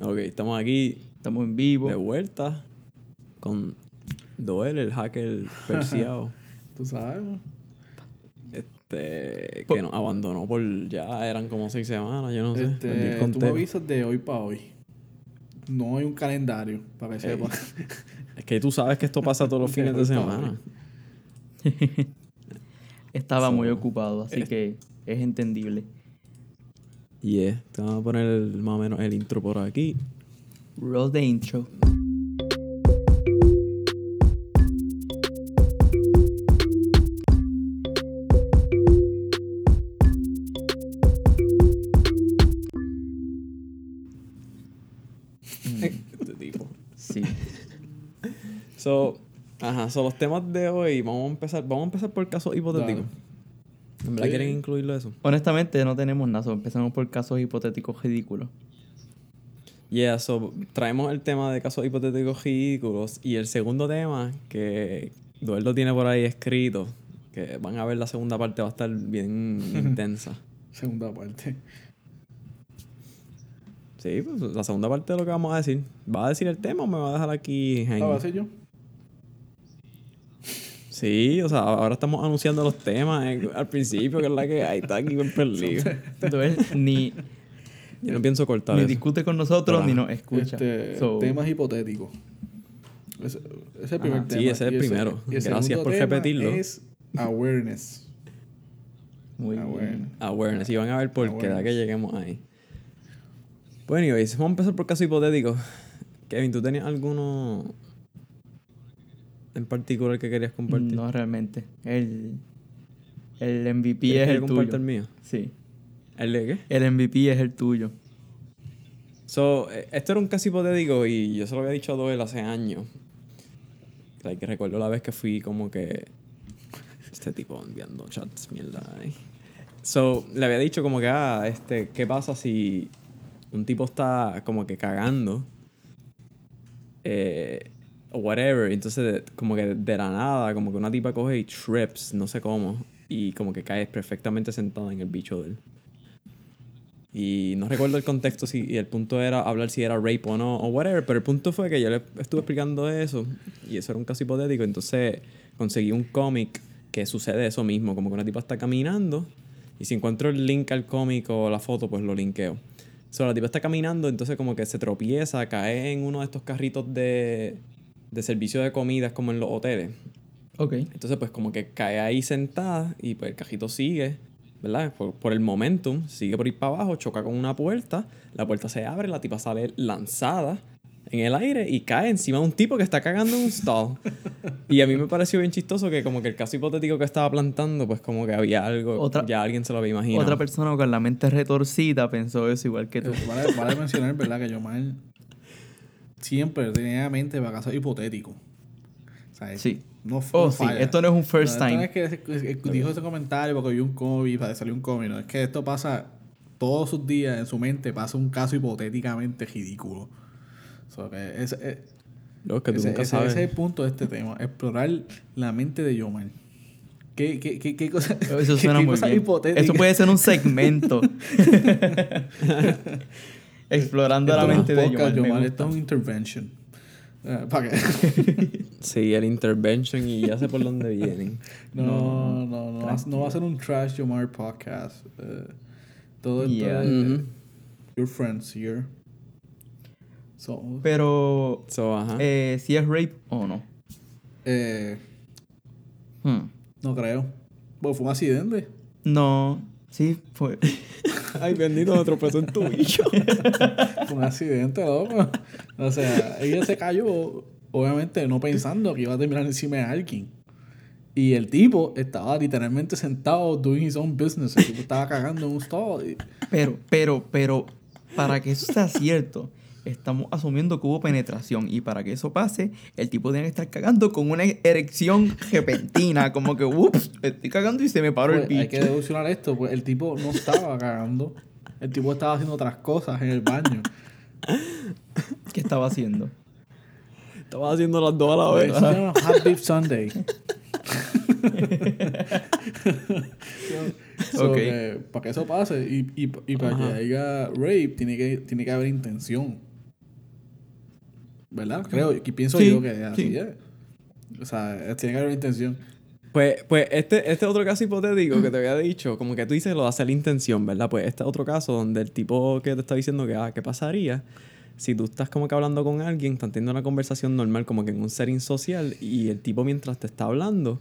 Ok, estamos aquí Estamos en vivo. de vuelta con Doel, el hacker perseado. Tú sabes. este, que nos abandonó por ya eran como seis semanas, yo no sé. Este, tú me avisas de hoy para hoy. No hay un calendario para que sepa. Es que tú sabes que esto pasa todos los fines de semana. Estaba So, muy ocupado, así es- que es entendible. Y es, te vamos a poner el- más o menos el intro por aquí. Roll the intro. Este tipo. Sí. So, ajá, son los temas de hoy. Vamos a empezar, vamos a empezar por casos hipotéticos. ¿En verdad Sí. quieren incluirlo eso? Honestamente, no tenemos nada. so Empezamos por casos hipotéticos ridículos. Yeah, so traemos el tema de casos hipotéticos ridículos y el segundo tema que Dueldo tiene por ahí escrito, que van a ver la segunda parte va a estar bien intensa. Segunda parte. Sí, pues la segunda parte de lo que vamos a decir. ¿Va a decir el tema o me va a dejar aquí Ah, hanging? ¿va a ser yo? Sí, o sea, ahora estamos anunciando los temas eh, al principio, que es la que hay, está aquí bien perdido. Entonces, ni, Yo no pienso cortar ni eso. discute con nosotros ni nos escucha. Este, So, temas hipotéticos. Ese, ese es el primer Ajá, tema. sí, ese es el Y primero. y el Gracias por tema repetirlo. Es awareness. muy Ah, bien. Awareness. Y van a ver por qué, da Awareness. que lleguemos ahí. Bueno, anyways, vamos a empezar por casos hipotéticos. Kevin, ¿tú tenías alguno en particular que querías compartir? No realmente. El, el MVP ¿Quieres es el tuyo. el mío? Sí. ¿El de qué? El MVP es el tuyo. So, eh, esto era un caso hipotético y yo se lo había dicho a Doel hace años. Like, que recuerdo la vez que fui como que... Este tipo enviando chats, mierda. So, le había dicho como que, ah, este, ¿qué pasa si un tipo está como que cagando? Eh, o whatever. Entonces, como que de la nada, como que una tipa coge y trips, no sé cómo. Y como que cae perfectamente sentada en el bicho de él. Y no recuerdo el contexto si y el punto era hablar si era rape o no o whatever, pero el punto fue que yo le estuve explicando eso y eso era un caso hipotético, entonces conseguí un cómic que sucede eso mismo, como que una tipa está caminando y si encuentro el link al cómic o la foto, pues lo linkeo. So, la tipa está caminando, entonces como que se tropieza, cae en uno de estos carritos de, de servicio de comidas como en los hoteles. Ok. Entonces, pues como que cae ahí sentada y pues el cajito sigue, ¿verdad? Por, por el momentum, sigue por ir para abajo, choca con una puerta, la puerta se abre, la tipa sale lanzada en el aire y cae encima de un tipo que está cagando en un stall. y a mí me pareció bien chistoso que como que el caso hipotético que estaba plantando, pues como que había algo, Otra- ya alguien se lo había imaginado. Otra persona con la mente retorcida pensó eso igual que tú. Vale, vale mencionar, ¿verdad? Que Yomar siempre tenía mente para casos hipotéticos. O sea, Sí. No, Oh, no sí, esto no es un first No, time. No es que es- es- dijo ese comentario porque vio un cómic, para salir un cómic. No, es que esto pasa todos sus días en su mente, pasa un caso hipotéticamente ridículo. So, que ese, eh, Lo que tú ese- nunca ese- sabes. ese es el punto de este tema, explorar la mente de Yomar. ¿Qué, qué, qué, qué cosa, Eso suena qué muy cosas bien. hipotéticas? Eso puede ser un segmento. Explorando la no mente de Yomar. Yomar, gusta. esto es un intervention. Eh, ¿Para qué? Sí, el intervention y ya sé por dónde vienen. No, no, no, va, no va a ser un Trash Yomar podcast. Eh, todo esto Yeah. Ujú. your friends here. So, Pero, So, ajá. eh, si es rape o no. eh, Hmm. no creo. Bueno, fue un accidente. No, sí, fue. Ay, bendito, me tropezó en tu bicho. Fue un accidente, loco. O sea, ella se cayó, obviamente no pensando que iba a terminar encima de alguien. Y el tipo estaba literalmente sentado doing his own business. El tipo estaba cagando en un stall. y- Pero, pero, pero, para que eso sea cierto, estamos asumiendo que hubo penetración. Y para que eso pase, el tipo tiene que estar cagando con una erección repentina. Como que, ups, estoy cagando y se me paró el Pues, hay que deduccionar esto, pues el tipo no estaba cagando. El tipo estaba haciendo otras cosas en el baño. ¿Qué estaba haciendo? Estaba haciendo las dos a la Pues, vez. Hot Beef Sunday. So, para que eso pase y, y, y para que haya rape, tiene que, tiene que haber intención. ¿Verdad? Creo, y pienso Sí, yo que así sí. es. O sea, tiene que haber una intención. Pues, pues este, este otro caso hipotético que te había dicho, como que tú dices lo de hacer la intención, ¿verdad? Pues este otro caso donde el tipo que te está diciendo que, ah, ¿qué pasaría si tú estás como que hablando con alguien, están teniendo una conversación normal, como que en un setting social, y el tipo mientras te está hablando,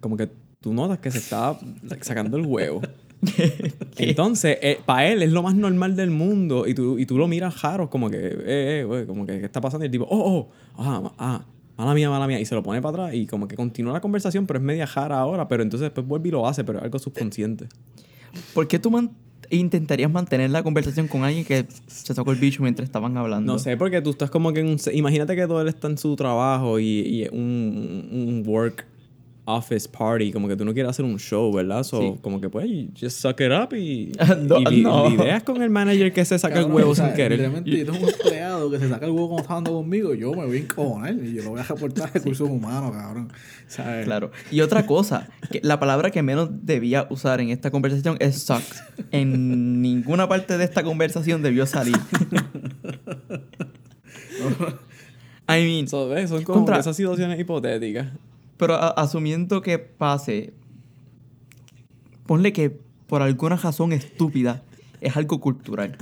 como que tú notas que se está sacando el huevo. Entonces, para él es lo más normal del mundo y tú, y tú lo miras raro, como que, eh, eh, güey, como que, ¿qué está pasando? Y el tipo, oh, oh, ah, ah, mala mía, mala mía. Y se lo pone para atrás y como que continúa la conversación, pero es media jara ahora, pero entonces después vuelve y lo hace, pero es algo subconsciente. ¿Por qué tú man- intentarías mantener la conversación con alguien que se sacó el bicho mientras estaban hablando? No sé, porque tú estás como que en un... Imagínate que todo él está en su trabajo y, y un work office party, como que tú no quieres hacer un show, ¿verdad? So, Sí. como que pues, you just suck it up y, No, y no. lidias con el manager que se saca el Cabrón, huevo o sea, sin querer. Literalmente, yo tengo un empleado que se saca el huevo cuando está hablando conmigo, yo me voy a encojonar y yo lo voy a reportar a recursos humanos, cabrón. ¿Sabes? Claro. Y otra cosa, que la palabra que menos debía usar en esta conversación es sucks. En ninguna parte de esta conversación debió salir. I mean, So. Son como Contra- esas situaciones hipotéticas. Pero a- asumiendo que pase, ponle que por alguna razón estúpida es algo cultural.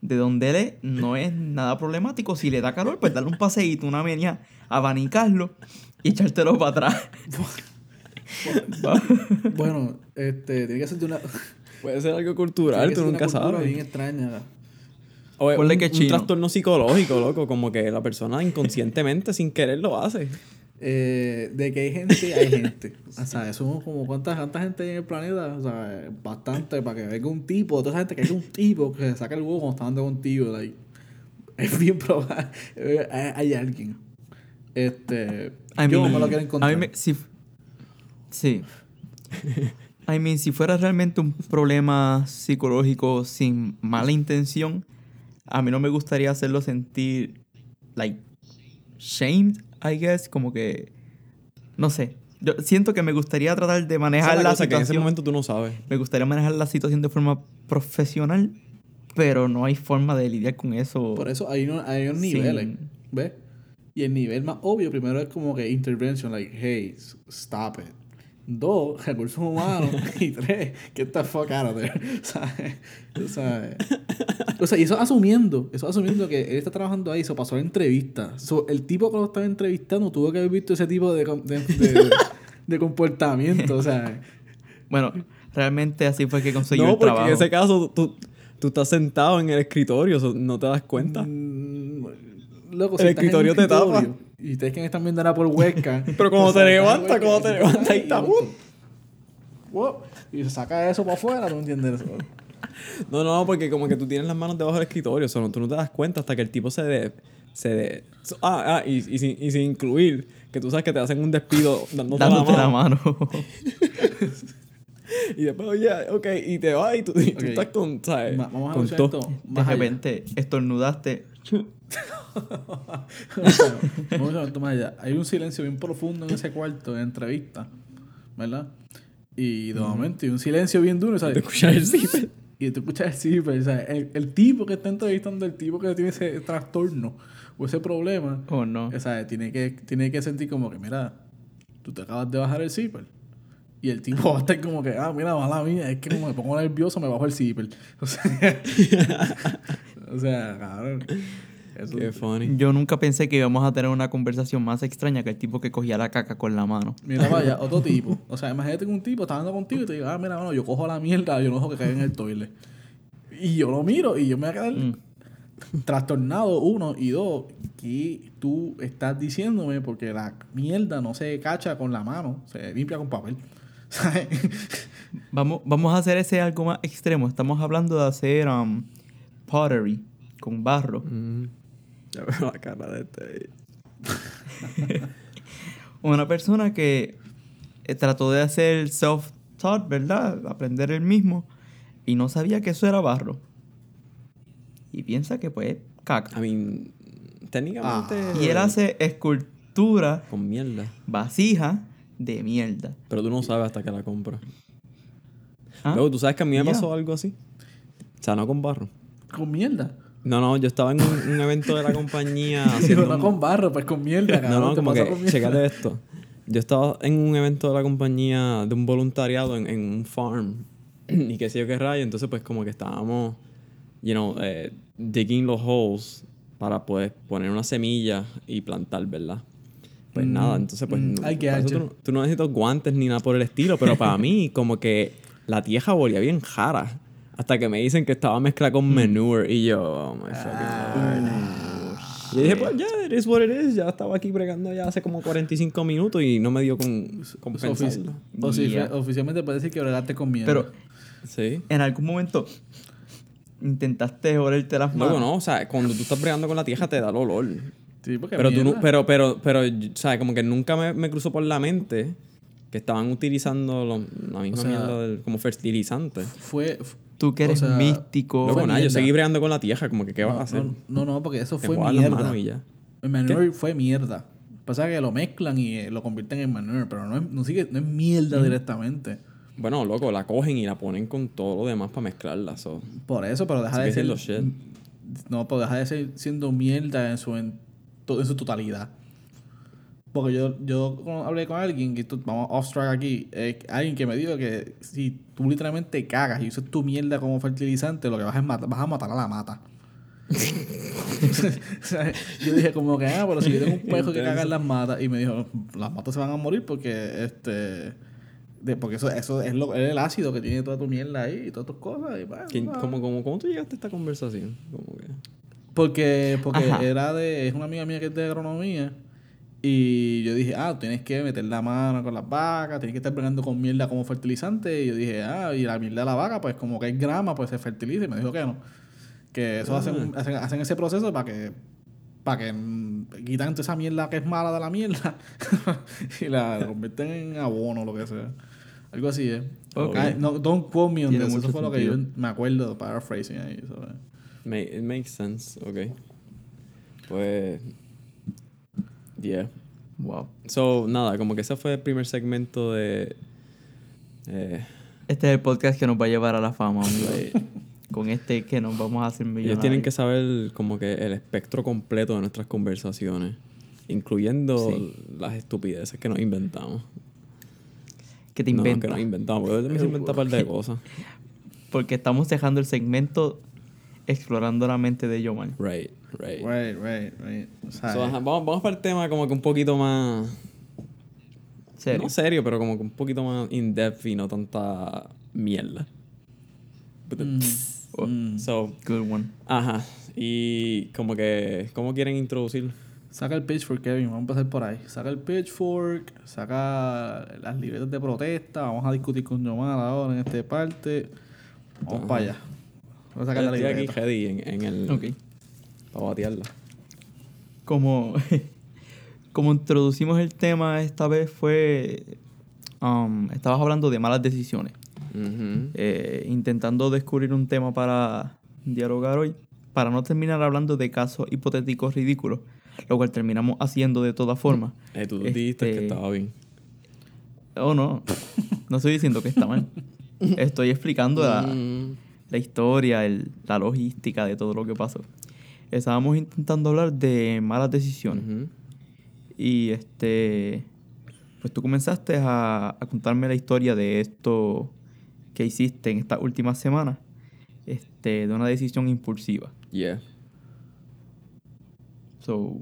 De donde él es, no es nada problemático. Si le da calor, pues darle un paseíto, una media, abanicarlo y echártelo para atrás. Bueno, este, tiene que ser de una. Puede ser algo cultural, tú nunca sabes. bien extraña. O es un, que un trastorno psicológico, loco, como que la persona inconscientemente, sin querer, lo hace. Eh, de que hay gente, hay gente. O sea, somos como cuánta, cuánta gente hay en el planeta. O sea, bastante para que venga un tipo, toda esa gente que hay un tipo que se saca el huevo cuando está hablando contigo. Like, es bien probable. eh, hay, alguien. Este. I yo mean, me lo quiero encontrar. a mí me- si, sí. I mean, si fuera realmente un problema psicológico sin mala intención, a mí no me gustaría hacerlo sentir, like, shamed, I guess, como que, no sé. Yo siento que me gustaría tratar de Esa manejar es la, cosa que en ese situación. momento tú no sabes. Me gustaría manejar la situación de forma profesional, pero no hay forma de lidiar con eso. Por eso hay, uno- hay unos Sin- niveles. ¿Ves? Y el nivel más obvio primero es como que intervention, like, hey, stop it. Dos, recursos humanos. y tres, get the fuck out of there. ¿Sabes? O sea, o sea, y eso asumiendo, eso asumiendo que él está trabajando ahí, se pasó la entrevista. So, el tipo que lo estaba entrevistando tuvo que haber visto ese tipo de, de, de- de comportamiento. O sea, Bueno, realmente así fue que consiguió No, el porque trabajo. en ese caso tú, tú estás sentado en el escritorio, so, no te das cuenta. mm, loco, El estás en escritorio te tapa. Y ustedes que me están viendo ahora por webcam. Pero cuando o sea, te estás en levanta, webcam, cuando te y levanta, ahí está, momento, wow, Y se saca eso para afuera, ¿tú entiendes? eso? No, no, porque como que tú tienes las manos debajo del escritorio, so, no- tú no te das cuenta hasta que el tipo se de, se de, so- ah, ah, y, y, sin, y sin incluir que tú sabes que te hacen un despido dándote, dándote la la mano. mano. Y después, oye, ok, y te vas y tú, y tú Ok. estás con, ¿sabes? Ma- Vamos a con esto De repente estornudaste. Vamos allá. Hay un silencio bien profundo en ese cuarto de entrevista, ¿verdad? Y de momento hay un silencio bien duro, ¿sabes? Te escuchas el zipper. Y tú escuchas el zipper, sea, el, el tipo que está entrevistando, el tipo que tiene ese trastorno o ese problema, Oh, no. o sea, tiene que, tiene que sentir como que, mira, tú te acabas de bajar el zipper. Y el tipo va a estar como que, ah, mira, mala mía, es que como me pongo nervioso, me bajo el zipper. O sea, o sea cabrón. Eso, Qué funny. Yo nunca pensé que íbamos a tener una conversación más extraña que el tipo que cogía la caca con la mano. Mira, vaya, otro tipo. O sea, imagínate que un tipo está hablando contigo y te diga, ah, mira, bueno, yo cojo la mierda, yo no dejo que caiga en el toilet. Y yo lo miro y yo me voy a quedar Mm. trastornado, uno. Y dos, ¿qué tú estás diciéndome? Porque la mierda no se cacha con la mano, se limpia con papel. ¿Sabes? Vamos, vamos a hacer ese algo más extremo. Estamos hablando de hacer um, pottery con barro. Mm. Ya veo la cara de este. Una persona que eh, trató de hacer self-taught, ¿verdad? Aprender él mismo. Y no sabía que eso era barro. Y piensa que pues caca. I mean, técnicamente. Y él hace escultura, Con mierda. vasija de mierda. Pero tú no sabes hasta que la compras. ¿Ah? Luego, ¿tú sabes que a mí me pasó algo así? O sea, no con barro. con mierda. No, no, yo estaba en un, un evento de la compañía haciendo... no un- con barro, pues con mierda, No, cabrón. no, te como que, checate esto. Yo estaba en un evento de la compañía de un voluntariado en, en un farm. y qué sé yo qué rayo. Entonces, pues, como que estábamos, you know, eh, digging los holes para pues poner una semilla y plantar, ¿verdad? Pues Mm, nada, entonces, pues, mm, no- get eso tú, no, tú no necesitas guantes ni nada por el estilo, pero para mí, como que la tierra volía bien jara. Hasta que me dicen que estaba mezclada con Mm. manure y yo, oh my fucking lord. Y dije, pues ya, it is what it is. Ya estaba aquí bregando ya hace como 45 minutos y no me dio con, con Ofici- pensarlo. ofici- Yeah. Oficialmente puede decir que bregaste con mierda. Pero Sí. en algún momento intentaste olerte las manos. Luego no, o sea, cuando tú estás bregando con la tierra te da el olor. Sí, porque Pero tú no, mierda. pero, pero, pero, o sea, como que nunca me, me cruzó por la mente que estaban utilizando lo- la misma O sea, mierda del- como fertilizante. Fue... Tú que o eres sea, místico. Luego nada, yo seguí bregando con la tierra, como que qué vas no, a hacer. No, no, no, porque eso fue mierda. y ya. El manure fue mierda. Pasa que lo mezclan y eh, lo convierten en manure, pero no es, no sigue, no es mierda directamente. Bueno, loco, la cogen y la ponen con todo lo demás para mezclarla. so. Por eso, pero deja Sigue de ser... siendo shit. No, pero deja de ser siendo mierda en su, en, en su totalidad. Porque yo, yo hablé con alguien, que esto- vamos off track aquí, eh, alguien que me dijo que si tú literalmente cagas y usas tu mierda como fertilizante, lo que vas a, es matar, vas a matar a la mata. O sea, yo dije como que, ah, pero si yo tengo un pejo que caga en las matas, y me dijo, las matas se van a morir porque, este, de- porque eso, eso es, lo, es el ácido que tiene toda tu mierda ahí y todas tus cosas. Y, bueno, ¿Quién- ah. cómo, cómo, ¿Cómo tú llegaste a esta conversación? Que... Porque, porque Ajá. era de, es una amiga mía que es de agronomía. Y yo dije, ah, tienes que meter la mano con las vacas, tienes que estar bregando con mierda como fertilizante. Y yo dije, ah, y la mierda de la vaca, pues como que hay grama, pues se fertiliza. Y me dijo que no. Que eso hacen, hacen, hacen ese proceso para que, para que mm, quitan toda esa mierda que es mala de la mierda y la convierten en abono o lo que sea. Algo así, ¿eh? Ok. Ay, no, don't quote me on this. Eso fue lo que yo sentido. me acuerdo, paraphrasing ahí. ¿sabes? It makes sense, ok. Pues. Yeah. Wow. So, nada, como que ese fue el primer segmento de. Eh, Este es el podcast que nos va a llevar a la fama. Con este que nos vamos a hacer millonarios. ellos tienen que saber como que el espectro completo de nuestras conversaciones, incluyendo Sí. las estupideces que nos inventamos. que te No, inventas. que nos inventamos, porque se inventa un par de cosas. Porque estamos dejando el segmento explorando la mente de Yoman. Right, right. Right, right, right. O sea, So, ajá, vamos, vamos para el tema como que un poquito más. Serio. No serio, pero como que un poquito más in-depth y no tanta mierda. But the- Oh, mm. So, Good one. ajá. Y como que, ¿cómo quieren introducir? Saca el pitchfork, Kevin. Vamos a empezar por ahí. Saca el pitchfork, saca las libretas de protesta. Vamos a discutir con Yomar ahora en esta parte. Vamos Ajá. para allá. Vamos a sacar la Estoy aquí ready en, en el. Ok. Para batearla. Como, como introducimos el tema esta vez fue... um, estabas hablando de malas decisiones. Eh, intentando descubrir un tema para dialogar hoy, para no terminar hablando de casos hipotéticos ridículos, lo cual terminamos haciendo de todas formas. Eh, tú dijiste que Este- estaba bien. Oh, no, no estoy diciendo que está mal. Estoy explicando la, Mm. La historia, el- la logística de todo lo que pasó. Estábamos intentando hablar de malas decisiones. Y este. Pues tú comenzaste a, a contarme la historia de esto que hiciste en estas últimas semanas. Este, de una decisión impulsiva. Yeah. So,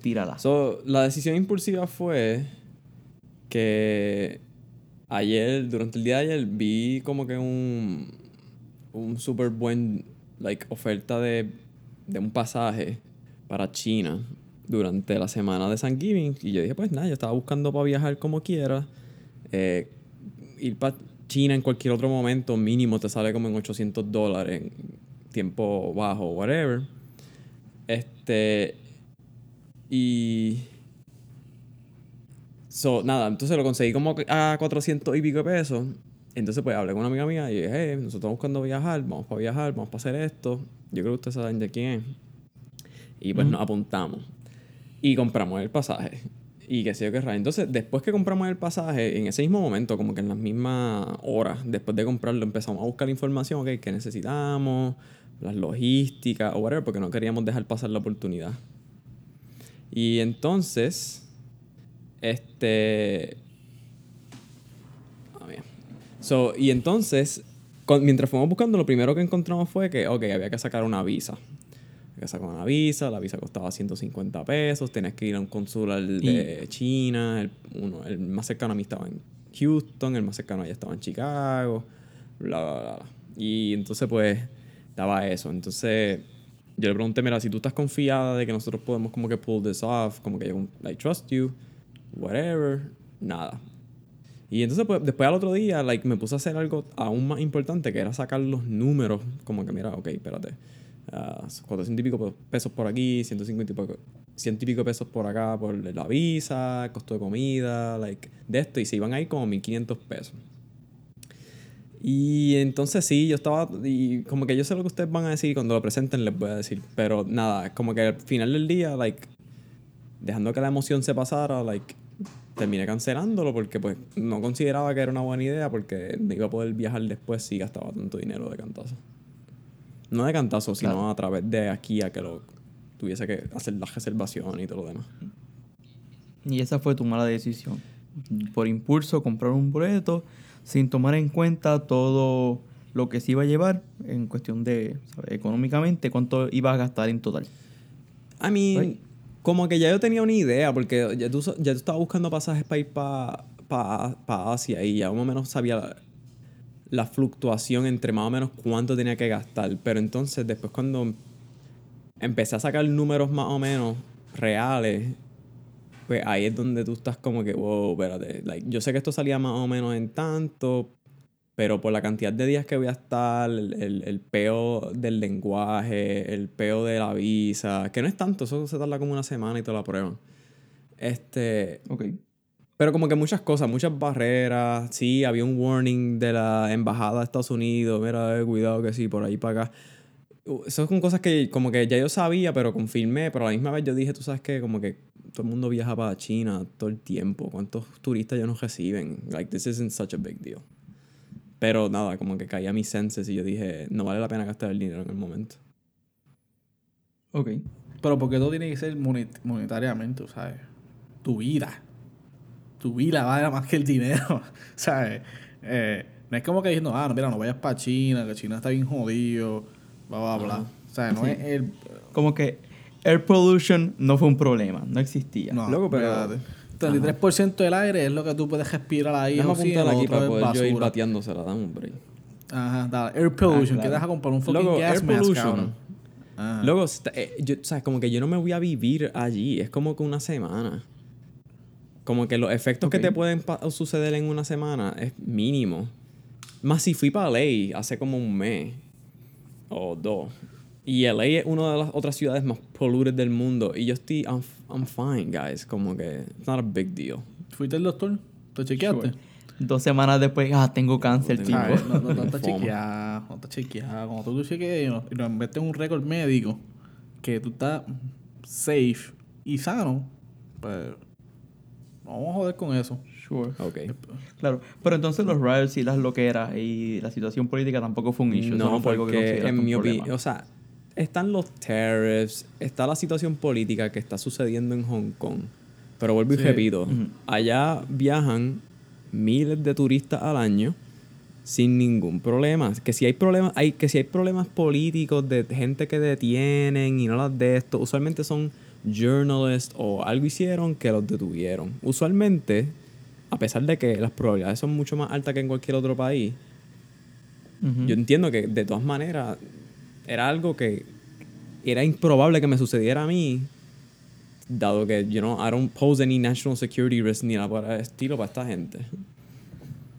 tírala. So, la decisión impulsiva fue que ayer, durante el día de ayer, vi como que un, un súper buen, like, oferta de, de un pasaje para China durante la semana de Thanksgiving. Y yo dije, pues nada, yo estaba buscando para viajar como quiera. Eh, ir para China en cualquier otro momento, mínimo te sale como en 800 dólares, en tiempo bajo, whatever. Este. Y. So, nada, entonces lo conseguí como a 400 y pico pesos. Entonces, pues hablé con una amiga mía y dije, hey, nosotros estamos buscando viajar, vamos para viajar, vamos para hacer esto. Yo creo que ustedes saben de quién es. Y pues nos apuntamos. Y compramos el pasaje. Y qué sé yo qué raro. Entonces, después que compramos el pasaje, en ese mismo momento, como que en las mismas horas, después de comprarlo, empezamos a buscar información, ok, qué necesitamos las logísticas o whatever, porque no queríamos dejar pasar la oportunidad. Y entonces, este... So, y entonces, con- mientras fuimos buscando, lo primero que encontramos fue que, ok, había que sacar una visa. Había que sacar una visa, la visa costaba 150 pesos, tenías que ir a un consular de China, el, uno, el más cercano a mí estaba en Houston, el más cercano allá estaba en Chicago, bla, bla, bla. Y entonces, pues, estaba eso. Entonces, yo le pregunté, mira, si tú estás confiada de que nosotros podemos como que pull this off, como que yo, I trust you, whatever, nada. Y entonces, pues, después al otro día, like, me puse a hacer algo aún más importante, que era sacar los números, como que, mira, ok, espérate, ah, 400 y pico pesos por aquí, 150 y pico, 100 y pico pesos por acá por la visa, costo de comida, like, de esto, y se iban a ir como 1500 pesos. Y entonces sí, yo estaba, y como que yo sé lo que ustedes van a decir, cuando lo presenten les voy a decir, pero nada, como que al final del día, like, dejando que la emoción se pasara, like, terminé cancelándolo porque pues no consideraba que era una buena idea porque no iba a poder viajar después si gastaba tanto dinero de cantazo. No de cantazo, sino Claro. a través de aquí a que lo tuviese que hacer la reservación y todo lo demás. Y esa fue tu mala decisión. Por impulso, comprar un boleto sin tomar en cuenta todo lo que se iba a llevar en cuestión de, ¿sabes? económicamente, cuánto ibas a gastar en total. I mean, Right. Como que ya yo tenía una idea, porque ya tú, ya tú estabas buscando pasajes para ir para Asia y ya más o menos sabía la, la fluctuación entre más o menos cuánto tenía que gastar. Pero entonces, después cuando empecé a sacar números más o menos reales, pues ahí es donde tú estás como que, wow, espérate. Like, yo sé que esto salía más o menos en tanto, pero por la cantidad de días que voy a estar, el, el, el peo del lenguaje, el peo de la visa, que no es tanto, eso se tarda como una semana y te la prueban. Este, Ok. pero como que muchas cosas, muchas barreras. Sí, había un warning de la embajada de Estados Unidos. Mira, eh, cuidado que sí, por ahí para acá. Esas son cosas que como que ya yo sabía, pero confirmé. Pero a la misma vez yo dije, tú sabes que como que todo el mundo viaja para China todo el tiempo. ¿Cuántos turistas ya nos reciben? Like, this isn't such a big deal. Pero nada, como que caía mis senses y yo dije, no vale la pena gastar el dinero en el momento. Ok. Pero porque todo tiene que ser moni- monetariamente, ¿sabes? Tu vida. Tu vida vale más que el dinero, ¿sabes? Eh, no es como que diciendo, ah, no, mira, no vayas para China, que China está bien jodido, bla, bla, bla. O sea, no Sí. es el... Como que air pollution no fue un problema, no existía. No, Loco, pero-. 33% del aire es lo que tú puedes respirar ahí. Déjame apuntar aquí para poder yo ir bateándosela. Dame un break. Ajá, dale. Air pollution, claro. que deja comprar un fucking Loco, gas air mask, pollution. Luego, eh, yo, o sea, como que yo no me voy a vivir allí. Es como que una semana. Como que los efectos que Ok. te pueden suceder en una semana es mínimo. Más si fui para LA hace como un mes o dos. Y LA es una de las otras ciudades más polluted del mundo. Y yo estoy, I'm, I'm fine, guys. Como que, it's not a big deal. ¿Fuiste al doctor? ¿Te chequeaste? Sure. Dos semanas después, ah, tengo cáncer, No tipo. tengo- ¿Sabes? No, no, no está chequeado, no está chequeado. Cuando tú te chequees y no- y lo metes en un récord médico que tú estás safe y sano, pues vamos a joder con eso. Sure. Ok. Claro. Pero entonces los riots y las loqueras y la situación política tampoco fue un issue. Eso No, fue algo que porque en mi opinión, o sea, están los tariffs, está la situación política que está sucediendo en Hong Kong. Pero vuelvo y repito, allá viajan miles de turistas al año sin ningún problema. Que si hay problemas, hay, que si hay problemas políticos de gente que detienen y no las de esto, usualmente son journalists o algo hicieron que los detuvieron. Usualmente, a pesar de que las probabilidades son mucho más altas que en cualquier otro país, yo entiendo que de todas maneras era algo que era improbable que me sucediera a mí, dado que, you know, I don't pose any national security risk ni nada por el estilo para esta gente.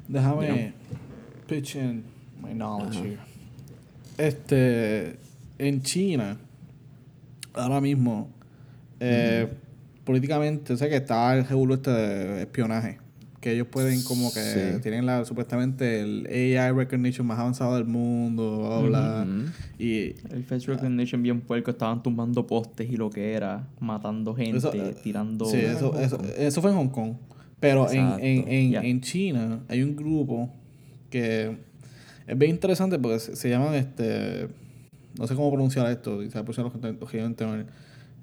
Déjame pitch in my knowledge Ajá. here. Este, en China, ahora mismo, eh, políticamente, sé que está el revuelo este de espionaje. Que ellos pueden como que Sí. tienen la, supuestamente el AI recognition más avanzado del mundo, bla, bla. Ujú. Y El face recognition bien puerco, estaban tumbando postes y lo que era, matando gente, Eso, eh, tirando... Sí, eso, eso, eso fue en Hong Kong. Pero en, en, en, en China hay un grupo que es bien interesante porque se, se llaman este no sé cómo pronunciar esto, quizás pronunciar lógicamente mal.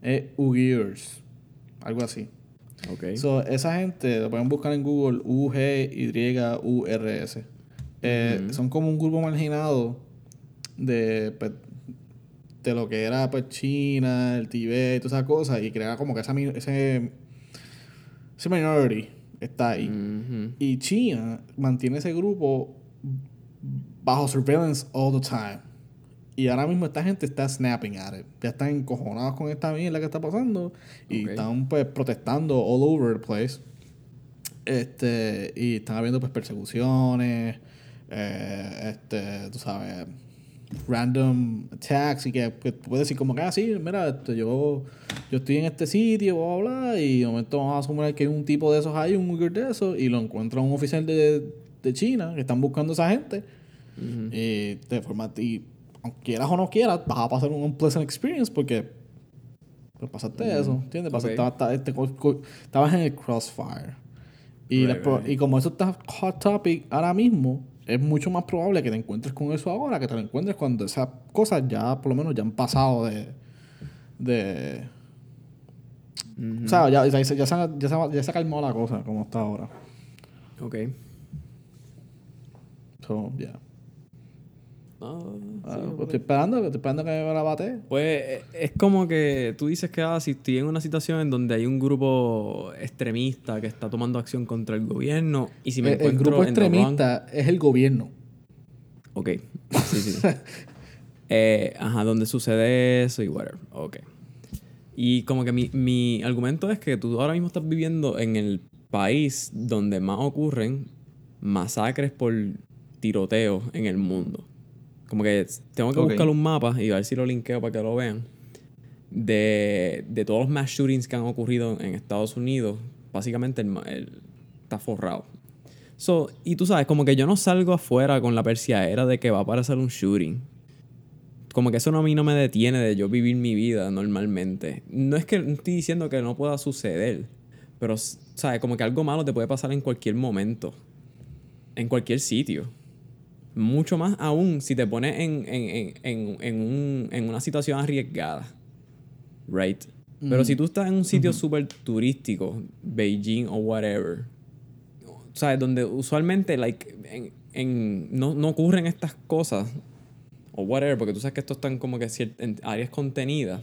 Es Uyghurs, algo así. Ok. So, esa gente lo pueden buscar en Google U-G-Y-U-R-S. Eh. Son como un grupo marginado de, pues, de lo que era pues, China, el Tibet y todas esas cosas. Y crea como que esa, ese, ese minority está ahí. Y China mantiene ese grupo bajo surveillance all the time. Y ahora mismo esta gente está snapping at it. Ya están encojonados con esta mierda que está pasando. Y Ok. están pues protestando all over the place. Este, y están habiendo pues persecuciones. eh, este, tú sabes, random attacks. Y que, que decir como que, ah, sí, mira, este, yo, yo estoy en este sitio, bla, bla, bla. Y de momento vamos a asumir que hay un tipo de esos ahí, un Uyghur de esos. Y lo encuentra un oficial de, de China que están buscando a esa gente. Ujú. Y de forma, y aunque quieras o no quieras, vas a pasar un unpleasant experience porque pues, pasaste eso, ¿entiendes? Pasaste- Ok. estaba- este, estabas en el crossfire. Y, Right, right. y como eso está hot topic ahora mismo, es mucho más probable que te encuentres con eso ahora que te lo encuentres cuando esas cosas ya, por lo menos, ya han pasado de. de. O sea, ya, ya, ya, se, ya, se, ya se calmó la cosa como está ahora. Ok. So, yeah. Ah, Ah, sí, pues estoy esperando, estoy esperando que me la bate. Pues eh, es como que tú dices que ah, si estoy en una situación en donde hay un grupo extremista que está tomando acción contra el gobierno y si me el, el encuentro grupo en the wrong- extremista es el gobierno. Ok, sí, sí. Eh, ajá, donde sucede eso y whatever. Ok. Y como que mi, mi argumento es que tú ahora mismo estás viviendo en el país donde más ocurren masacres por tiroteos en el mundo. Como que tengo que Ok. buscar un mapa y a ver si lo linkeo para que lo vean. De, de todos los mass shootings que han ocurrido en Estados Unidos, básicamente el, el- está forrado. So, y tú sabes, como que yo no salgo afuera con la persiaera de que va a aparecer un shooting. Como que eso no, a mí no me detiene de yo vivir mi vida normalmente. No es que estoy diciendo que no pueda suceder, pero, ¿sabes? Como que algo malo te puede pasar en cualquier momento. En cualquier sitio. Mucho más aún si te pones en, en, en, en, en un- en una situación arriesgada. Right? Pero si tú estás en un sitio súper turístico, Beijing o whatever, ¿sabes? Donde usualmente, like, en, en- no, no ocurren estas cosas, o whatever, porque tú sabes que esto están como que en áreas contenidas.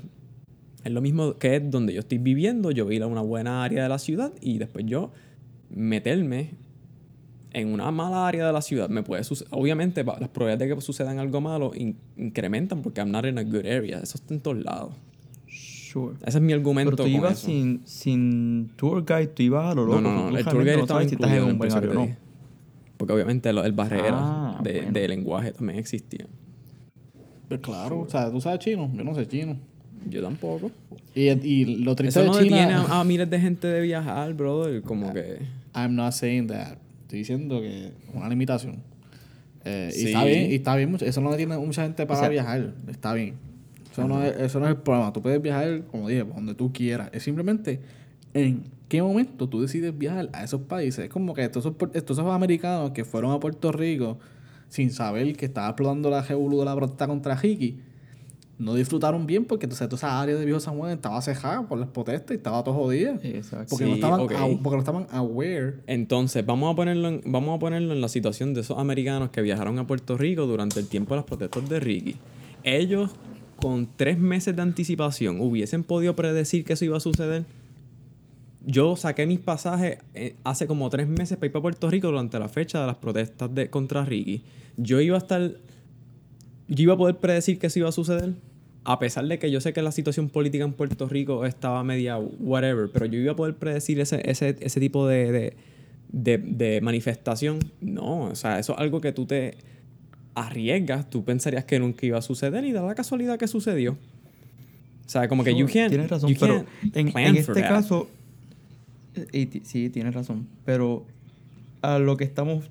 Es lo mismo que es donde yo estoy viviendo, yo ir a una buena área de la ciudad y después yo meterme en una mala área de la ciudad. Me puede suce- Obviamente, las probabilidades de que sucedan algo malo in- incrementan porque I'm not in a good area. Eso está en todos lados. Sure. Ese es mi argumento Pero tú con ibas eso. sin, sin tour guide, tú ibas a lo loco. No, no, no. El tour guide no estaba sabes si incluido en un el buen área no. Porque obviamente lo- el barrera Ah, de, bueno. de lenguaje también existía. Pues claro, o sea, tú sabes chino, yo no sé chino. Yo tampoco. Y, y lo triste Eso no de China... detiene a, a miles de gente de viajar, brother. Como que... I'm not saying that. Estoy diciendo que una limitación. Eh, Sí. Y está bien, y está bien. mucho- Eso no detiene a mucha gente para O sea- viajar. Está bien. Eso no, es, eso no es el problema. Tú puedes viajar, como dije, donde tú quieras. Es simplemente en qué momento tú decides viajar a esos países. Es como que estos, estos americanos que fueron a Puerto Rico sin saber que estaba explotando la revolú de la protesta contra Ricky, no disfrutaron bien porque entonces toda esa área de Viejo San Juan estaba cejada por las protestas y estaba todo jodida. Exacto. Porque, Sí, no estaban porque no estaban aware Entonces, vamos a, ponerlo en, vamos a ponerlo en la situación de esos americanos que viajaron a Puerto Rico durante el tiempo de las protestas de Ricky. Ellos, con tres meses de anticipación, hubiesen podido predecir que eso iba a suceder. Yo saqué mis pasajes eh, hace como tres meses para ir para Puerto Rico durante la fecha de las protestas de, contra Ricky. Yo iba a estar. Yo iba a poder predecir que eso iba a suceder. A pesar de que yo sé que la situación política en Puerto Rico estaba media whatever, pero yo iba a poder predecir ese, ese, ese tipo de, de, de- de manifestación. No, o sea, eso es algo que tú te arriesgas. Tú pensarías que nunca iba a suceder y da la casualidad que sucedió. O sea, como que you Sure, can't. Tienes razón, you pero en, este that. caso. y sí, tienes razón. Pero a lo que estamos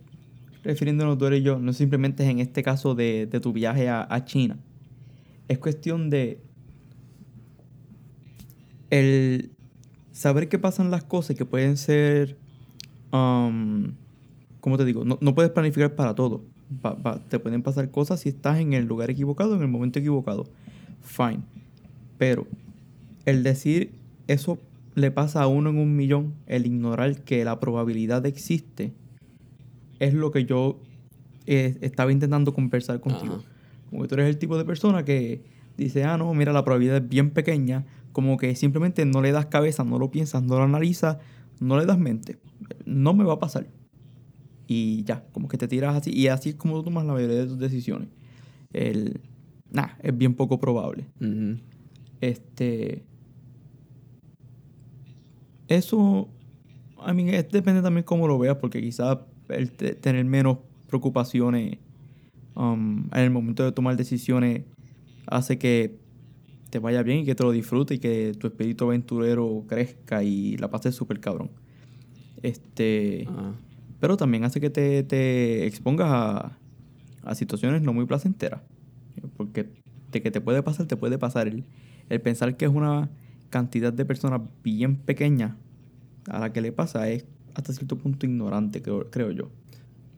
refiriéndonos tú y yo, no simplemente es en este caso de, de tu viaje a, a China. Es cuestión de. El saber que pasan las cosas que pueden ser. Um, ¿Cómo te digo? No, no puedes planificar para todo. va- te pueden pasar cosas si estás en el lugar equivocado, en el momento equivocado. Fine. Pero el decir eso le pasa a uno en un millón, el ignorar que la probabilidad existe, es lo que yo eh, estaba intentando conversar contigo. Como que tú eres el tipo de persona que dice, ah, no, mira, la probabilidad es bien pequeña, como que simplemente no le das cabeza, no lo piensas, no lo analizas, no le das mente. No me va a pasar. Y ya, como que te tiras así, y así es como tú tomas la mayoría de tus decisiones. El, nah, es bien poco probable. Este. Eso. I mean, depende también cómo lo veas, porque quizás el te- tener menos preocupaciones um, en el momento de tomar decisiones hace que te vaya bien y que te lo disfrutes y que tu espíritu aventurero crezca y la pases súper cabrón. Este. Pero también hace que te, te expongas a, a situaciones no muy placenteras. Porque de que te puede pasar, te puede pasar. El, el pensar que es una cantidad de personas bien pequeña a la que le pasa es hasta cierto punto ignorante, creo, creo yo.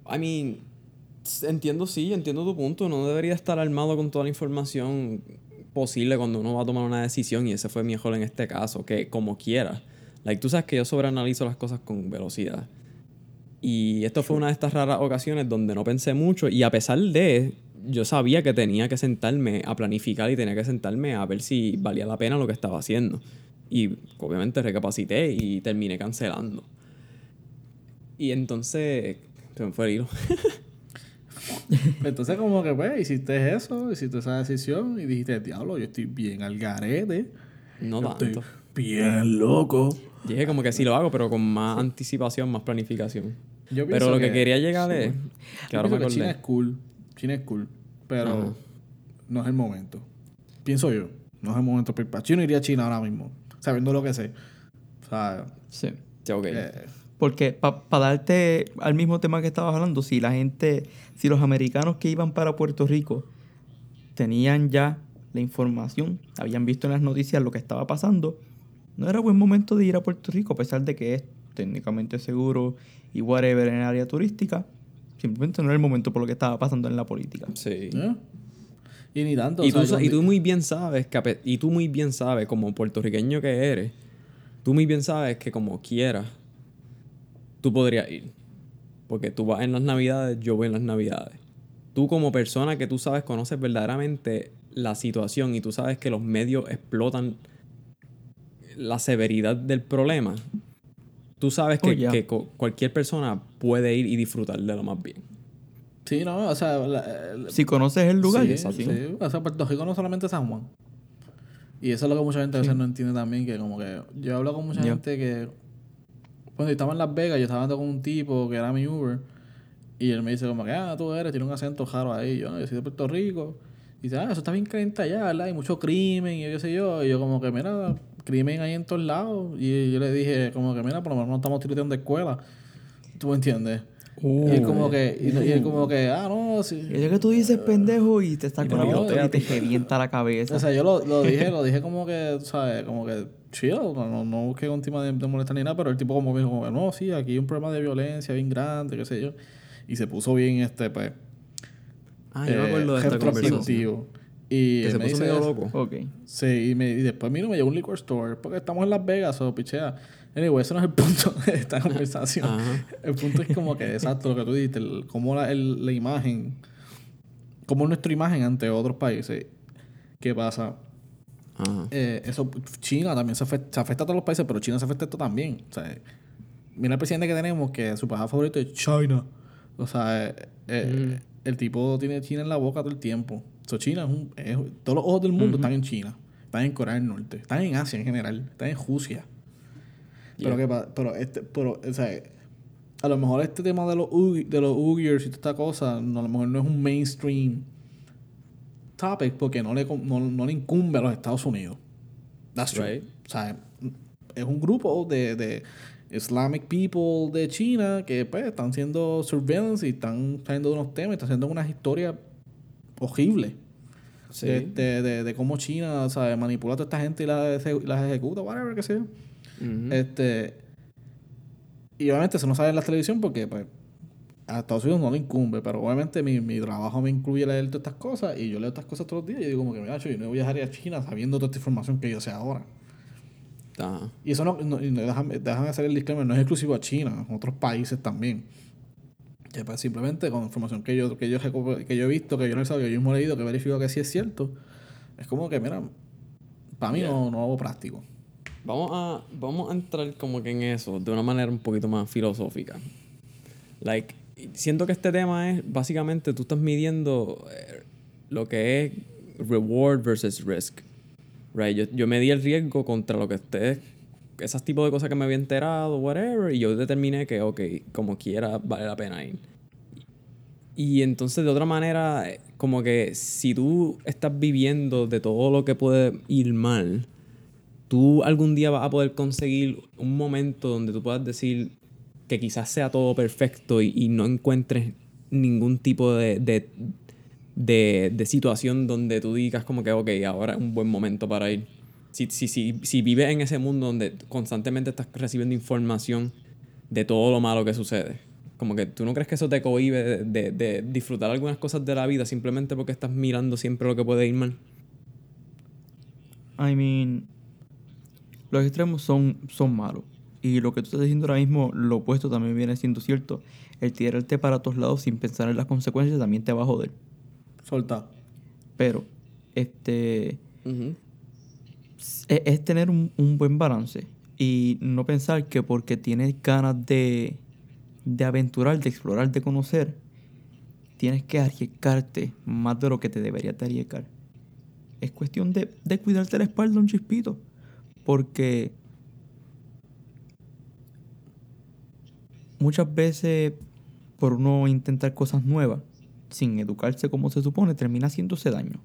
I mean, entiendo sí, entiendo tu punto. No debería estar armado con toda la información posible cuando uno va a tomar una decisión y ese fue mi error en este caso, que como quiera. Like, tú sabes que yo sobreanalizo las cosas con velocidad. Y esto fue una de estas raras ocasiones donde no pensé mucho y a pesar de, yo sabía que tenía que sentarme a planificar y tenía que sentarme a ver si valía la pena lo que estaba haciendo. Y obviamente recapacité y terminé cancelando. Y entonces, se me fue el hilo. Entonces, como que, pues, hiciste eso, hiciste esa decisión y dijiste, diablo, yo estoy bien al garete. No yo tanto. estoy bien loco. Dije como que sí lo hago, pero con más anticipación, más planificación. Yo Pero lo que, quería llegar es... Que Yo ahora me que China es cool. China es cool. Pero Ajá. no es el momento. Pienso yo. No es el momento. Yo no iría a China ahora mismo. Sabiendo lo que sé. O sea, Sí. Sí, ok. eh, Porque para darte al mismo tema que estabas hablando, si la gente, si los americanos que iban para Puerto Rico tenían ya la información, habían visto en las noticias lo que estaba pasando, no era buen momento de ir a Puerto Rico, a pesar de que es técnicamente seguro y whatever en el área turística. Simplemente no era el momento por lo que estaba pasando en la política. Sí. ¿eh? Y ni tanto. Y tú, y muy bien sabes, que y tú muy bien sabes, como puertorriqueño que eres, tú muy bien sabes que como quieras, tú podrías ir. Porque tú vas en las navidades, yo voy en las navidades. Tú como persona que tú sabes, conoces verdaderamente la situación y tú sabes que los medios explotan la severidad del problema, tú sabes que, Oh, que cualquier persona puede ir y disfrutar de lo más bien. Sí, no, o sea, la- Si conoces el lugar, sí, exacto. sí. O sea, Puerto Rico no solamente es San Juan. Y eso es lo que mucha gente a veces no entiende también, que como que yo hablo con mucha gente que cuando yo estaba en Las Vegas, yo estaba hablando con un tipo que era mi Uber y él me dice como que, ah, tú eres, tiene un acento raro ahí, yo, no, yo soy de Puerto Rico. Y dice, ah, eso está bien caliente allá, ¿verdad? Hay mucho crimen y qué sé yo. Y yo como que, mira, crimen ahí en todos lados. Y yo le dije como que, mira, por lo menos no estamos tiroteando de escuela. ¿Tú me entiendes? Uh. y él como que, y, y él como que, ah, no, sí. Y es que tú dices pendejo y te estás Y con la y te revienta la cabeza. O sea, yo lo, lo dije, lo dije como que, ¿sabes? Como que chill, no, no, no busqué un tema de, de molestar ni nada, pero el tipo como que dijo, no, sí, aquí hay un problema de violencia bien grande, qué sé yo. Y se puso bien, este, pues, Ah, yo me acuerdo de esta conversación. retrospectivo. Y Que se me puso dice medio loco. ok. Sí, y, me, y después mí no me llegó un liquor store, porque estamos en Las Vegas, o pichea. Anyway, eso no es el punto de esta conversación. El punto es como que, exacto, lo que tú dijiste, el- cómo la, el- la imagen, cómo nuestra imagen ante otros países. ¿Qué pasa? Eh, eso, China también se afecta, se afecta a todos los países, pero China se afecta a esto también. O sea, mira el presidente que tenemos, que su país favorito es China. O sea, eh, eh, el tipo tiene China en la boca todo el tiempo. So, China es un. es- todos los ojos del mundo están en China. Están en Corea del Norte. Están en Asia en general. Están en Rusia. Pero, Yeah. ¿qué pasa? pero, este, pero, o sea, a lo mejor este tema de los, de los Uyghurs y toda esta cosa, no, a lo mejor no es un mainstream topic porque no le, no, no le incumbe a los Estados Unidos. That's true. Right. O sea, es un grupo de, de Islamic people de China que pues están haciendo surveillance y están saliendo de unos temas, están haciendo unas historias horribles. Sí. De, de, de, de cómo China ¿sabes? manipula a toda esta gente y las, las ejecuta, whatever que sea. Este. Y obviamente eso no sale en la televisión porque, pues. A Estados Unidos no le incumbe, pero obviamente mi, mi trabajo me incluye leer todas estas cosas y yo leo estas cosas todos los días y digo como que, mira, yo no voy a viajar a China sabiendo toda esta información que yo sé ahora. Ajá. Y eso no, no no- déjame, déjame hacer el disclaimer, no es exclusivo a China, otros países también. Que pues, simplemente con información que yo, que yo, que yo he visto, que yo no he sabido, que yo mismo he leído, que he verificado que sí es cierto, es como que, mira, para mí no, no hago práctico. Vamos a, vamos a entrar como que en eso de una manera un poquito más filosófica. Like, siento que este tema es básicamente tú estás midiendo eh, lo que es reward versus risk. Right? Yo, yo medí el riesgo contra lo que esté, esos tipos de cosas que me había enterado, whatever, y yo determiné que, ok, como quiera, vale la pena ir. Y entonces, de otra manera, como que si tú estás viviendo de todo lo que puede ir mal, tú algún día vas a poder conseguir un momento donde tú puedas decir que quizás sea todo perfecto y, y no encuentres ningún tipo de, de, de, de situación donde tú digas como que, ok, ahora es un buen momento para ir. Si, si, si, si vives en ese mundo donde constantemente estás recibiendo información de todo lo malo que sucede, como que tú no crees que eso te cohibe de, de- disfrutar algunas cosas de la vida simplemente porque estás mirando siempre lo que puede ir mal. I mean, los extremos son, son malos. Y lo que tú estás diciendo ahora mismo, lo opuesto también viene siendo cierto. El tirarte para todos lados sin pensar en las consecuencias también te va a joder. Solta. Pero, este, Ujú. es, es tener un, un buen balance. Y no pensar que porque tienes ganas de, de aventurar, de explorar, de conocer, tienes que arriesgarte más de lo que te deberías de arriesgar. Es cuestión de, de cuidarte la espalda un chispito. Porque muchas veces por uno intentar cosas nuevas, sin educarse como se supone, termina haciéndose daño.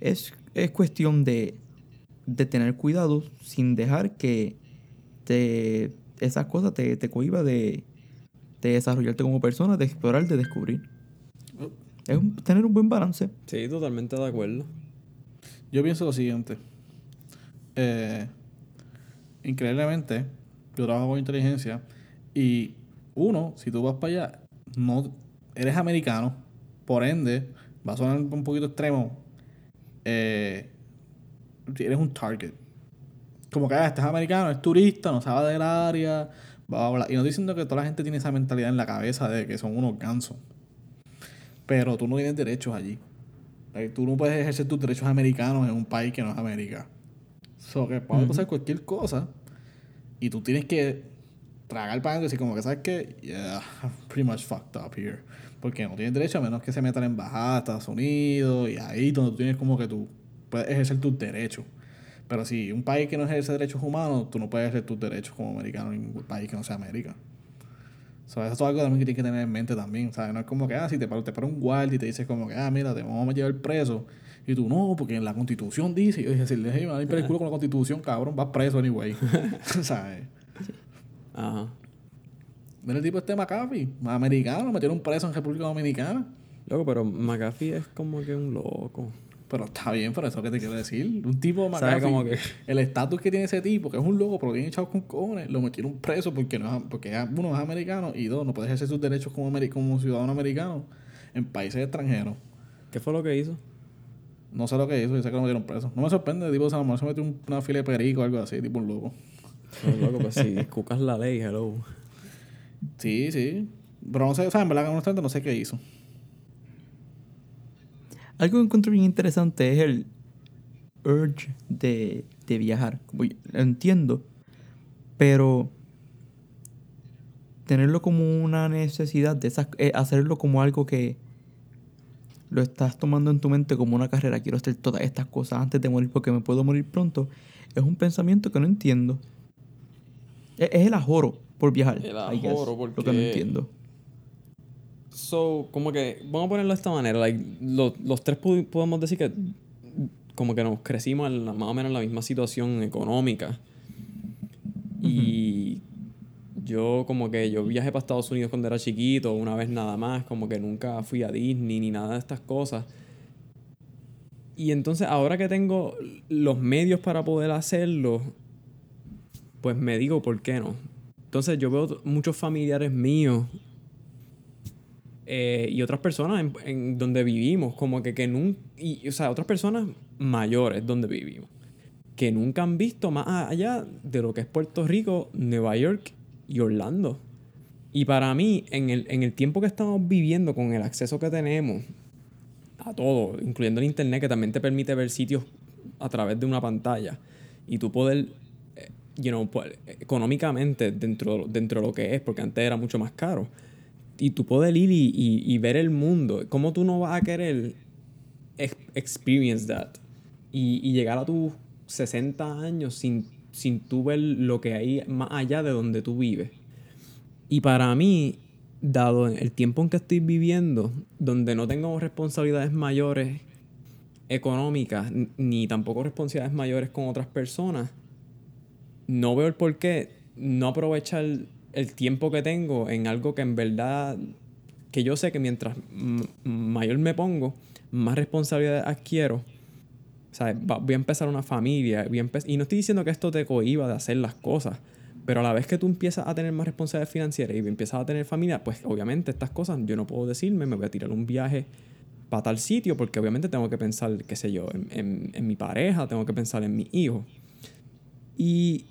Es, es cuestión de, de tener cuidado sin dejar que te, esas cosas te, te cohiba de, de desarrollarte como persona, de explorar, de descubrir. Es un- tener un buen balance. Sí, totalmente de acuerdo. Yo pienso lo siguiente. Eh, increíblemente, yo trabajo con inteligencia y uno, si tú vas para allá, no eres americano, por ende, va a sonar un poquito extremo, eh, eres un target. Como que ah, este es americano, es turista, no sabe del área, bla, bla. Y no estoy diciendo que toda la gente tiene esa mentalidad en la cabeza de que son unos gansos. Pero tú no tienes derechos allí. Like, tú no puedes ejercer tus derechos americanos en un país que no es América. So que puede pasar cualquier cosa y tú tienes que tragar adentro y decir como que sabes que yeah, I'm pretty much fucked up here. Porque no tienes derecho a menos que se meta la embajada de Estados Unidos y ahí donde tú tienes como que tú puedes ejercer tus derechos. Pero si un país que no ejerce derechos humanos, tú no puedes ejercer tus derechos como americano en ningún país que no sea América. So, eso es algo también que tienes que tener en mente también, ¿sabes? No es como que, ah, si te para, te para un guardia y te dice como que, ah, mira, te vamos a llevar preso. Y tú, no, porque en la constitución dice. Y yo dije, si le dije, me el culo con la constitución, cabrón, vas preso anyway. ¿Sabes? Ajá. Mira el tipo este McAfee, americano, metieron preso en República Dominicana. Loco, pero McAfee es como que un loco. Pero está bien, pero eso es lo que te quiero decir. Un tipo ¿Sabe McAfee, como que- el estatus que tiene ese tipo, que es un loco, pero tiene echado con cojones, lo metieron preso porque, no es, porque uno es americano y dos, no puede ejercer sus derechos como, como ciudadano americano en países extranjeros. ¿Qué fue lo que hizo? No sé lo que hizo, yo sé que lo metieron preso. No me sorprende, el tipo, o sea, a lo mejor se metió un- una fila de perico o algo así, tipo un loco. Loco, pues si cucas la ley, hello. Sí, sí. Pero no sé, o sea, en verdad, honestamente, no sé qué hizo. Algo que encuentro bien interesante es el urge de, de viajar. Como yo- Lo entiendo, pero tenerlo como una necesidad de esas, eh, hacerlo como algo que lo estás tomando en tu mente como una carrera. Quiero hacer todas estas cosas antes de morir porque me puedo morir pronto. Es un pensamiento que no entiendo. Es, es el ajoro por viajar. El ajoro, Lo que no porque- entiendo. So, como que, vamos a ponerlo de esta manera, like, lo- los tres podemos decir que como que nos crecimos la- más o menos en la misma situación económica. Y yo como que yo viajé para Estados Unidos cuando era chiquito, una vez nada más, como que nunca fui a Disney ni nada de estas cosas. Y entonces ahora que tengo los medios para poder hacerlo, pues me digo, ¿por qué no? Entonces yo veo muchos familiares míos eh, y otras personas en, en donde vivimos, como que, que nunca, o sea, otras personas mayores donde vivimos, que nunca han visto más allá de lo que es Puerto Rico, Nueva York y Orlando. Y para mí, en el, en el tiempo que estamos viviendo, con el acceso que tenemos a todo, incluyendo el internet, que también te permite ver sitios a través de una pantalla, y tú poder, you know, pues, económicamente dentro, dentro de lo que es, porque antes era mucho más caro, y tú poder ir y, y, y ver el mundo, ¿cómo tú no vas a querer ex- experience that? Y, y llegar a tus 60 años sin, sin tú ver lo que hay más allá de donde tú vives. Y para mí, dado el tiempo en que estoy viviendo, donde no tengo responsabilidades mayores económicas, ni tampoco responsabilidades mayores con otras personas, no veo el por qué no aprovechar el tiempo que tengo en algo que en verdad, que yo sé que mientras mayor me pongo, más responsabilidades adquiero. O sea, voy a empezar una familia. voy a y no estoy diciendo que esto te cohiba de hacer las cosas. Pero a la vez que tú empiezas a tener más responsabilidades financieras y empiezas a tener familia, pues obviamente estas cosas yo no puedo decirme, me voy a tirar un viaje para tal sitio, porque obviamente tengo que pensar, qué sé yo, en, en- en mi pareja, tengo que pensar en mi hijo. Y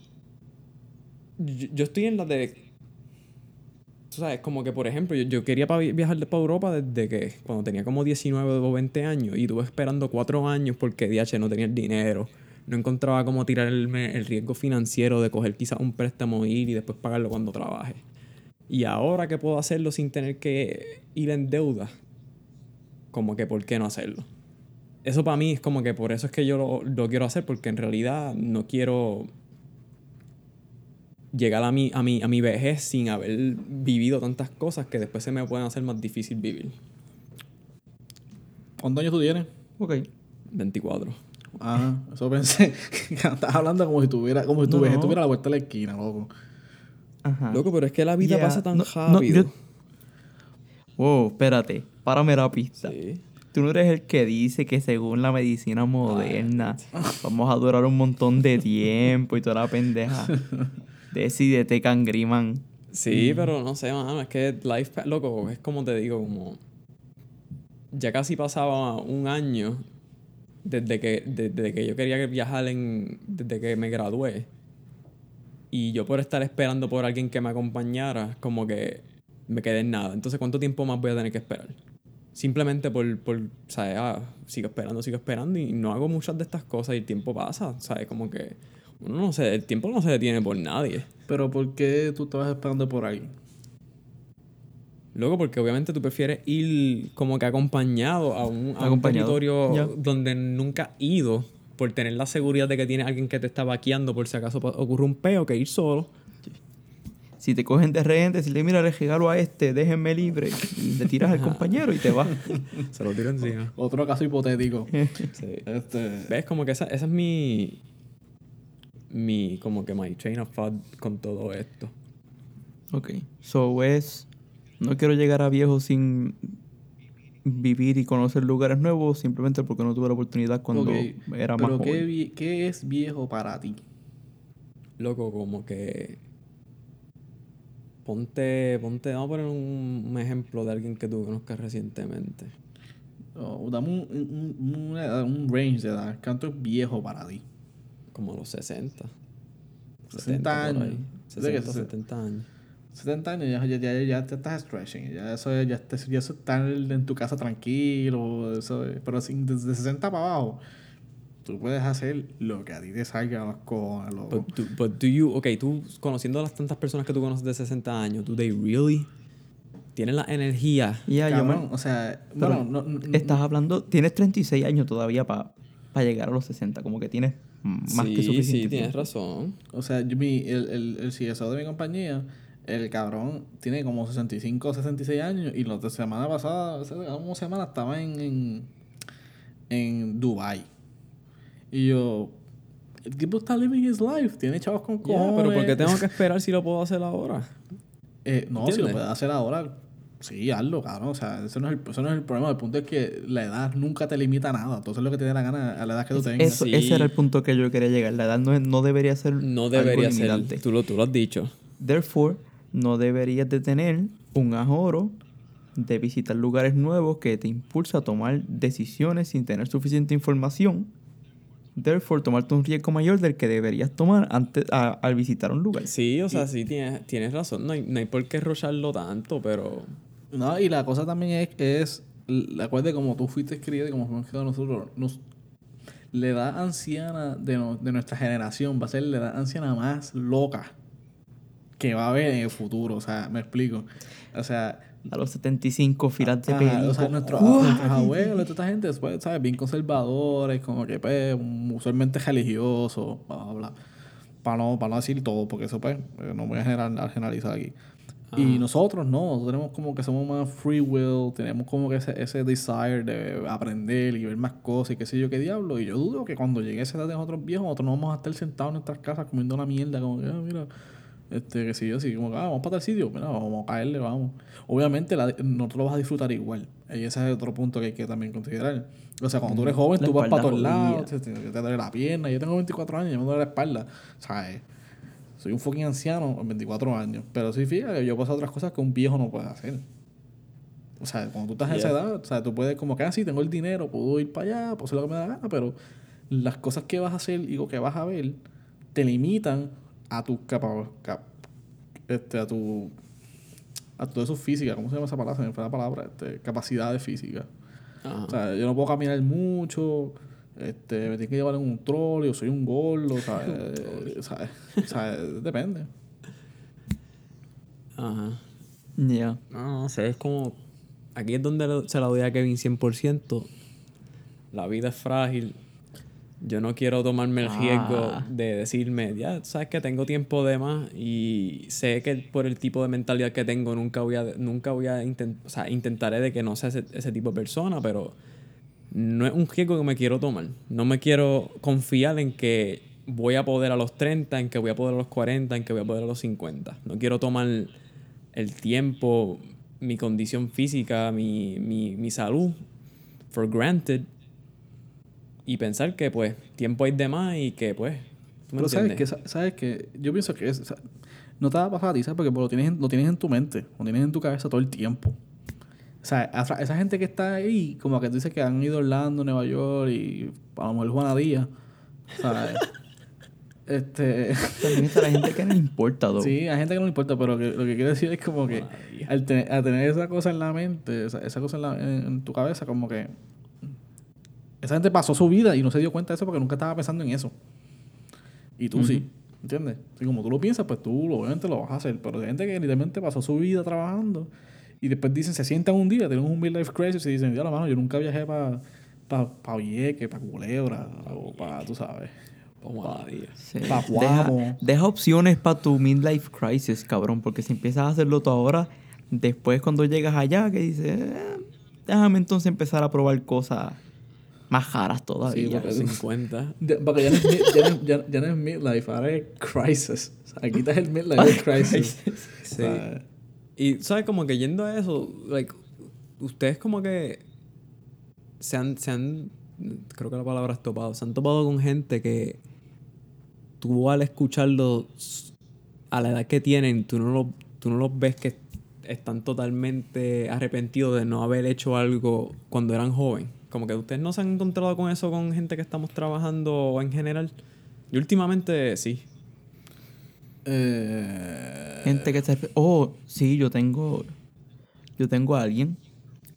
yo, yo estoy en la de tú sabes, como que, por ejemplo, yo, yo quería viajar para Europa desde que cuando tenía como 19 o 20 años y estuve esperando cuatro años porque DH no tenía el dinero. No encontraba cómo tirarme el riesgo financiero de coger quizás un préstamo, ir y después pagarlo cuando trabaje. Y ahora que puedo hacerlo sin tener que ir en deuda, como que, ¿por qué no hacerlo? Eso para mí es como que por eso es que yo lo, lo quiero hacer, porque en realidad no quiero llegar a mi, a, mi, a mi vejez sin haber vivido tantas cosas que después se me pueden hacer más difícil vivir. ¿Cuántos años tú tienes? Ok. 24. Ah, eso pensé. Estás hablando como si tuviera, como si tu No, vejez no. estuviera a la vuelta de la esquina, loco. Ajá. Loco, pero es que la vida Yeah. pasa tan No, no, rápido. yo- Wow, espérate. Párame la pista. Sí. Tú no eres el que dice que según la medicina moderna vamos a durar un montón de tiempo y toda la pendeja. Decídete, cangriman. Sí, pero no sé, mano, es que life, loco, es como te digo, como ya casi pasaba un año desde que, desde que yo quería viajar en, desde que me gradué. Y yo por estar esperando por alguien que me acompañara, como que me quedé en nada. Entonces, ¿cuánto tiempo más voy a tener que esperar? Simplemente por, por ¿sabes? Ah, sigo esperando, sigo esperando y no hago muchas de estas cosas y el tiempo pasa, ¿sabes? Como que uno no sé, el tiempo no se detiene por nadie. Pero ¿por qué tú estabas esperando por ahí? Luego, porque obviamente tú prefieres ir como que acompañado a un, a un territorio donde nunca has ido por tener la seguridad de que tiene alguien que te está vaqueando por si acaso ocurre un peo que ir solo. Si te cogen de rehén, decirle, mira, le regalo a este, déjenme libre. Y le tiras al compañero y te vas. Se lo tiro encima. Otro caso hipotético. Sí. este, ¿Ves? Como que esa, esa es mi... Mi... Como que my train of thought con todo esto. ok. So es. No quiero llegar a viejo sin vivir y conocer lugares nuevos simplemente porque no tuve la oportunidad cuando era más pero ¿qué, joven. vie- ¿qué es viejo para ti? Loco, como que... Ponte... Ponte... Vamos a poner un, un ejemplo de alguien que tú conozcas recientemente. O dame un, un, un range de edad. ¿Cuánto es viejo para ti? Como a los 60. 60 por años. ahí. ¿De qué? 60, 70 años. 70 años ya, ya, ya, ya te estás stretching. Ya eso, ya, te- ya eso está en tu casa tranquilo. Eso, pero sin, desde 60 para abajo, tú puedes hacer lo que a ti te salga a los cojones, loco. But do, but do you, ok, tú conociendo a las tantas personas que tú conoces de 60 años, ¿do they really tienen la energía? Ya, yo me- Cabrón, o sea, bueno, no, no- Estás hablando, tienes 36 años todavía para llegar a los 60, como que tienes más sí, que suficiente. sí, tienes tiempo. razón. O sea, yo, mi, el, el, el CSO de mi compañía, el cabrón tiene como 65 o 66 años y la semana pasada, hace como semana, estaba en, en, en Dubai Y yo, el tipo está living his life, tiene chavos con cojones. pero ¿por qué tengo que esperar si lo puedo hacer ahora? Eh, no, si lo ¿Entiendes? puedes hacer ahora, sí, hazlo, cabrón. O sea, eso no, es el, eso no es el problema. El punto es que la edad nunca te limita a nada. Entonces lo que te dé la gana a la edad que tú tengas. Eso, Sí. Ese era el punto que yo quería llegar. La edad no, es- no debería ser No algo debería ser. limitante. Tú lo, tú lo has dicho. Therefore, no deberías de tener un ahorro de visitar lugares nuevos que te impulsa a tomar decisiones sin tener suficiente información. Therefore, tomarte un riesgo mayor del que deberías tomar antes a- al visitar un lugar. Sí, o sea, sí, tienes, tienes razón. No hay, no hay por qué rocharlo tanto, pero... No, y la cosa también es, es la acuerdo como tú fuiste criado y como fuimos criados nosotros, nos, la edad anciana de, no- de nuestra generación va a ser la edad anciana más loca que va a haber en el futuro. O sea, me explico. O sea, A los 75 filas de perico. o sea, nuestros, ¡Guau! nuestros abuelos, toda esta gente, después, ¿sabes? Bien conservadores, como que, pues, usualmente religiosos, bla, bla, bla. Para no, para no decir todo, porque eso, pues, no voy a generalizar aquí. Y nosotros no, nosotros tenemos como que somos más free will, tenemos como que ese, ese desire de aprender y ver más cosas y qué sé yo qué diablo. Y yo dudo que cuando llegue esa edad de nosotros viejos, nosotros no vamos a estar sentados en nuestras casas comiendo una mierda, como que, ah, mira, este, que si yo, así, como que, ah, vamos para tal sitio, mira, vamos a caerle, vamos. Obviamente, la, nosotros lo vas a disfrutar igual. Y ese es otro punto que hay que también considerar. O sea, cuando tú eres joven, La tú vas para todos lados, jodida. te, te, te duele la pierna. Yo tengo 24 años y me duele la espalda. ¿Sabes? Soy un fucking anciano en 24 años. Pero sí, fíjate, yo paso otras cosas que un viejo no puede hacer. O sea, cuando tú estás en esa Yeah. edad, o sea, tú puedes como que, ah, tengo el dinero, puedo ir para allá, puedo hacer lo que me da la gana, pero las cosas que vas a hacer y lo que vas a ver te limitan a tu capa, cap- este, a tu a todo eso física, ¿cómo se llama esa palabra? Se me fue la palabra, este, capacidades físicas. O sea, yo no puedo caminar mucho, este, me tienen que llevar en un trolley, o soy un gordo, ¿sabes? ¿sabes? Sea, depende. Ajá. Ya. No, no sé, es como... Aquí es donde se la doy a Kevin 100%. La vida es frágil. Yo no quiero tomarme el riesgo Ah. de decirme, ya, sabes que tengo tiempo de más y sé que por el tipo de mentalidad que tengo nunca voy a, nunca voy a intentar, o sea, intentaré de que no sea ese, ese tipo de persona, pero no es un riesgo que me quiero tomar. No me quiero confiar en que voy a poder a los 30, en que voy a poder a los 40, en que voy a poder a los 50. No quiero tomar el tiempo, mi condición física, mi, mi, mi salud for granted y pensar que pues tiempo hay de más y que pues ¿tú me Pero sabes que, entiendes? sabes que yo pienso que es, no te va a pasar a ti, ¿sabes? Porque lo tienes, en- lo tienes en tu mente, lo tienes en tu cabeza todo el tiempo. O sea, esa gente que está ahí, como que tú dices que han ido a Orlando, Nueva York y a lo mejor Juana Díaz, ¿sabes? este... También está la gente que no le importa, though. Sí, hay gente que no le importa, pero que- lo que quiero decir es como que al, tener- al tener esa cosa en la mente, esa, esa cosa en, la- en- en tu cabeza, como que esa gente pasó su vida y no se dio cuenta de eso porque nunca estaba pensando en eso. Y tú sí, ¿entiendes? Y como tú lo piensas, pues tú obviamente lo vas a hacer, pero hay gente que literalmente pasó su vida trabajando y después dicen, se sientan un día, tienen un midlife crisis y dicen, ya la mano, yo nunca viajé para pa, pa Vieques, para Culebra, o para, tú sabes, maravilla. Sí. Pa' Deja, Guamo. deja opciones para tu midlife crisis, cabrón, porque si empiezas a hacerlo tú ahora, después cuando llegas allá, que dices, "Eh, déjame entonces empezar a probar cosas más raras todavía. Sí, porque- 50. Ya- Porque ya no, es, ya, no, es- ya- ya no es midlife, ahora es crisis. O sea, aquí está el midlife crisis. Sí. O sea, Y, ¿sabes? Como que yendo a eso, like, ustedes como que se han, se han, creo que la palabra es topado, se han topado con gente que tú al escucharlo a la edad que tienen, tú no, lo, tú no los ves que están totalmente arrepentidos de no haber hecho algo cuando eran jóvenes. Como que ustedes no se han encontrado con eso con gente que estamos trabajando en general. Y últimamente sí. Eh, Gente que se... Oh, sí, yo tengo... Yo tengo a alguien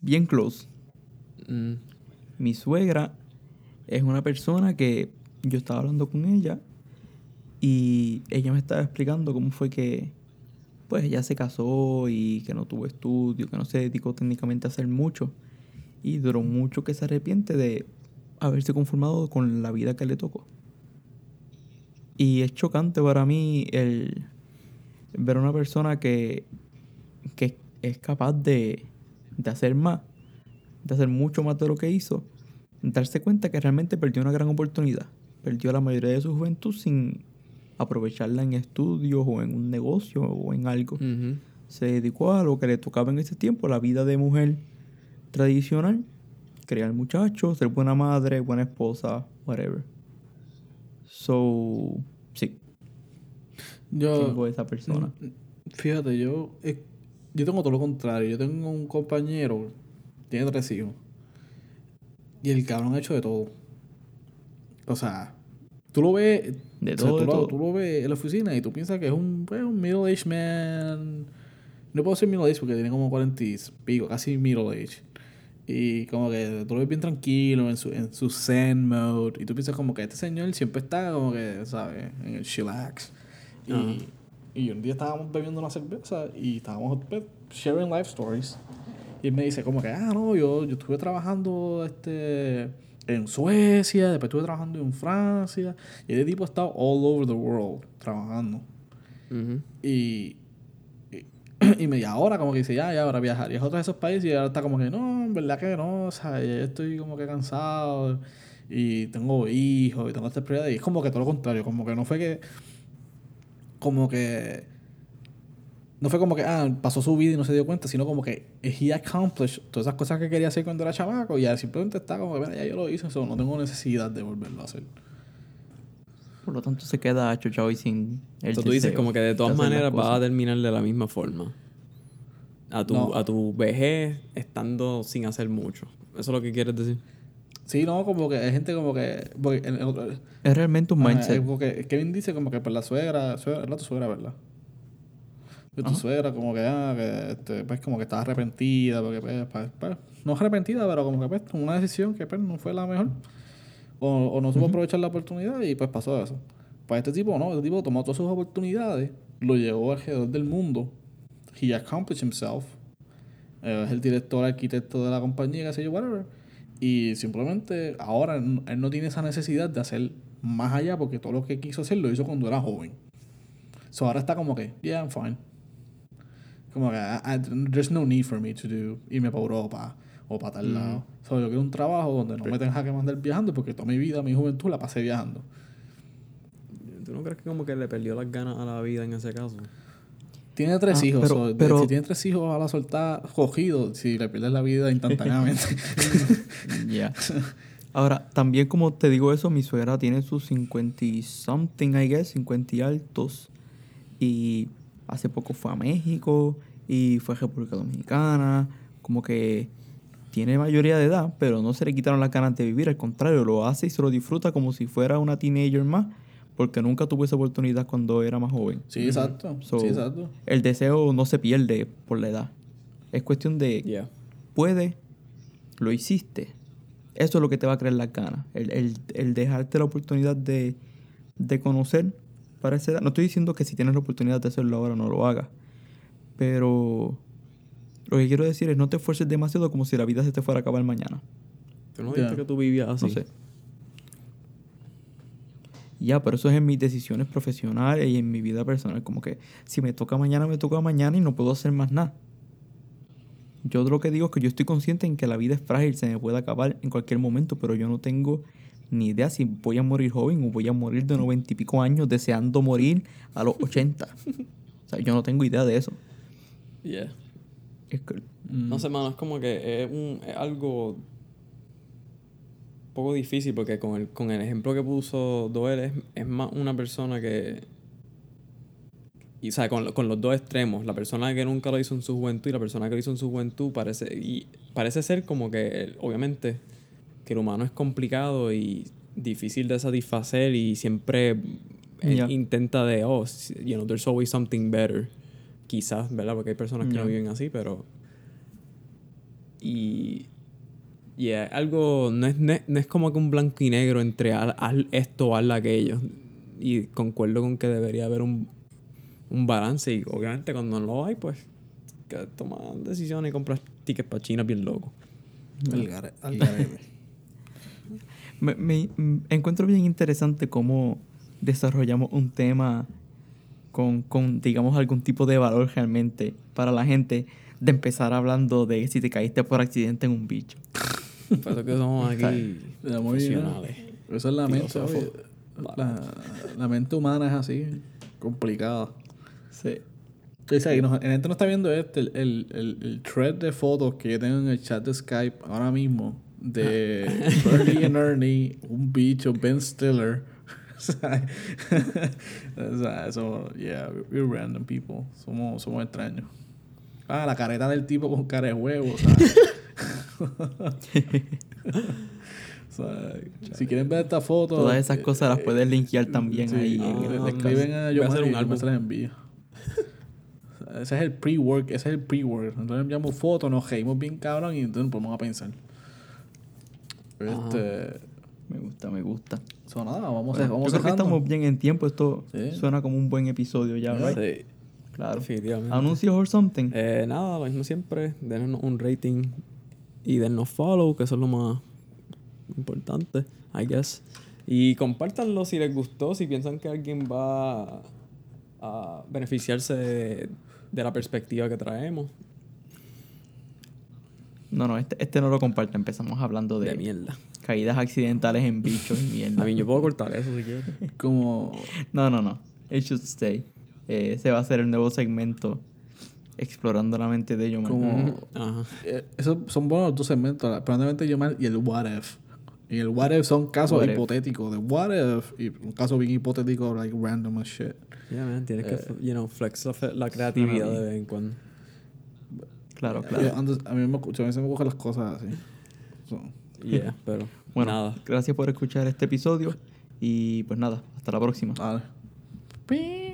bien close. Mm, Mi suegra es una persona que yo estaba hablando con ella y ella me estaba explicando cómo fue que pues ella se casó y que no tuvo estudio, que no se dedicó técnicamente a hacer mucho y duró mucho que se arrepiente de haberse conformado con la vida que le tocó. Y es chocante para mí el ver a una persona que, que es capaz de, de hacer más, de hacer mucho más de lo que hizo, darse cuenta que realmente perdió una gran oportunidad. Perdió la mayoría de su juventud sin aprovecharla en estudios o en un negocio o en algo. Se dedicó a lo que le tocaba en ese tiempo, la vida de mujer tradicional, criar muchachos, ser buena madre, buena esposa, whatever. So, sí, yo, tengo esa persona. Fíjate, yo. eh, yo tengo todo lo contrario. Yo tengo un compañero, tiene tres hijos. Y el cabrón ha hecho de todo. O sea, tú lo ves. De o sea, todo, tú, de lo, todo. tú lo ves en la oficina y tú piensas que es un, pues, un middle-aged man. No puedo decir middle-aged porque tiene como 40 y pico, casi middle-aged. Y como que tú lo ves bien tranquilo en su, en su zen mode. Y tú piensas como que este señor siempre está como que, ¿sabes? En el chillax. Y, y un día estábamos bebiendo una cerveza y estábamos pues, sharing life stories. Y él me dice como que, ah, no, yo, yo estuve trabajando este, en Suecia, después estuve trabajando en Francia. Y ese tipo ha estado all over the world trabajando. Y, y me, y ahora como que dice, ya, ya, ahora viajarías a otros de esos países y ahora está como que, no, en verdad que no, o sea, ya estoy como que cansado y tengo hijos y tengo estas prioridades. Y es como que todo lo contrario, como que no fue que, como que, no fue como que, ah, pasó su vida y no se dio cuenta, sino como que he accomplished todas esas cosas que quería hacer cuando era chamaco y ya simplemente está como que, mira, ya yo lo hice, eso no tengo necesidad de volverlo a hacer. Por lo tanto, se queda chochado y sin el O sea, tú dices como que de todas maneras vas a terminar de la misma forma. A tu, No. a tu vejez estando sin hacer mucho. ¿Eso es lo que quieres decir? Sí, no, como que hay gente como que... porque en- en otro- Es realmente un mindset. porque Kevin dice como que por la suegra, suegra es la tu suegra, ¿verdad? Tu Ajá. suegra como que, ah, que este, pues como que estaba arrepentida, porque pues, pa- pa- no arrepentida, pero como que pues una decisión que pues no fue la mejor. O, o no supo aprovechar la oportunidad y pues pasó eso. Pues este tipo no, este tipo tomó todas sus oportunidades, lo llevó alrededor del mundo. He accomplished himself. Eh, es el director, arquitecto de la compañía, qué sé yo, whatever. Y simplemente ahora él no tiene esa necesidad de hacer más allá porque todo lo que quiso hacer lo hizo cuando era joven. So ahora está como que, yeah, I'm fine. Como que, I- I- there's no need for me to do, irme para Europa o para tal lado. So yo quiero un trabajo donde no me tenga que mandar viajando porque toda mi vida, mi juventud la pasé viajando. ¿Tú no crees que como que le perdió las ganas a la vida en ese caso? Tiene tres Ah, hijos. pero- so, de- pero- si tiene tres hijos a la soltada, cogido, si le pierdes la vida instantáneamente. Ya. Ahora, también como te digo eso, mi suegra tiene sus 50 y something, I guess, 50 y altos. Y hace poco fue a México y fue a República Dominicana. Como que tiene mayoría de edad, pero no se le quitaron las ganas de vivir. Al contrario, lo hace y se lo disfruta como si fuera una teenager más. Porque nunca tuvo esa oportunidad cuando era más joven. sí, exacto. So, sí, exacto. El deseo no se pierde por la edad. Es cuestión de Yeah. puede, lo hiciste. Eso es lo que te va a creer las ganas. El, el, el dejarte la oportunidad de, de conocer para esa edad. No estoy diciendo que si tienes la oportunidad de hacerlo ahora no lo hagas. Pero lo que quiero decir es no te esfuerces demasiado como si la vida se te fuera a acabar mañana. ¿Tú no dijiste que tú vivías así? No sé. Ya, pero eso es en mis decisiones profesionales y en mi vida personal. Como que si me toca mañana, me toca mañana y no puedo hacer más nada. Yo lo que digo es que yo estoy consciente en que la vida es frágil, se me puede acabar en cualquier momento, pero yo no tengo ni idea si voy a morir joven o voy a morir de noventa y pico años deseando morir a los 80. o sea, yo no tengo idea de eso. Yeah. Es que- No sé, mano, es como que es, un, es algo poco difícil porque con el, con el ejemplo que puso Doel es, es más una persona que... Y, o sea, con, con los dos extremos, la persona que nunca lo hizo en su juventud y la persona que lo hizo en su juventud parece... Y parece ser como que, obviamente, que el humano es complicado y difícil de satisfacer y siempre Ya. intenta de, oh, you know, there's always something better. Quizás, ¿verdad? Porque hay personas que Ya. no viven así, pero... Y... Y es algo... No es, no, es, no es como que un blanco y negro entre haz, haz esto o haz aquello. Y concuerdo con que debería haber un, un balance. Y obviamente cuando no lo hay, pues... Que toman decisiones y compras tickets para China bien loco. Al gare- al garete. Me, me- mm, encuentro bien interesante cómo desarrollamos un tema con, con, digamos, algún tipo de valor realmente para la gente de empezar hablando de si te caíste por accidente en un bicho. Por eso que somos aquí profesionales. Esa es la mente. La, la mente humana es así, complicada. Sí. Dice ahí, no, en gente no está viendo este, el, el, el, el thread de fotos que yo tengo en el chat de Skype ahora mismo de Bernie and Ernie, un bicho, Ben Stiller. o sea, o sea, eso, yeah, we're random people. Somos, somos extraños. Ah, la careta del tipo con cara de huevo, ¿sabes? O sea, si quieren ver esta foto... Todas esas eh, cosas las puedes linkear también sí, ahí en ah, escriben a Voy a yo hacer un y yo álbum. se las envío. Ese es el pre-work, ese es el pre-work. Entonces enviamos fotos, nos reímos bien cabrón y entonces nos ponemos a pensar. Este... Me gusta, me gusta. So, nada, vamos, a, vamos yo creo que estamos bien en tiempo. Esto Sí. suena como un buen episodio ya, ¿right? Sí, Claro. definitivamente. Anuncios or something. Eh, nada, lo mismo siempre. Denos un rating y denos follow, que eso es lo más importante, I guess. Y compártanlo si les gustó, si piensan que alguien va a beneficiarse de, de la perspectiva que traemos. No, no, este, este no lo comparte. Empezamos hablando de, De mierda. caídas accidentales en bichos y mierda. A mí yo puedo cortar eso si quieres. Como... No, no, no. It should stay. Eh, ese va a ser el nuevo segmento explorando la mente de Yoman. Como... Ajá. eh, esos son buenos los dos segmentos. la- Probablemente yo mal y el what if. Y el what if son casos What if. hipotéticos. De what if. Y un caso bien hipotético, like random as shit. Yeah, man, tienes Eh. que, you know, flex la, la creatividad de vez en cuando. Claro, Yo claro. antes- a mí me, a mí se me cogen las cosas así. So, Yeah, pero Bueno, nada. gracias por escuchar este episodio. Y pues nada, hasta la próxima. pi.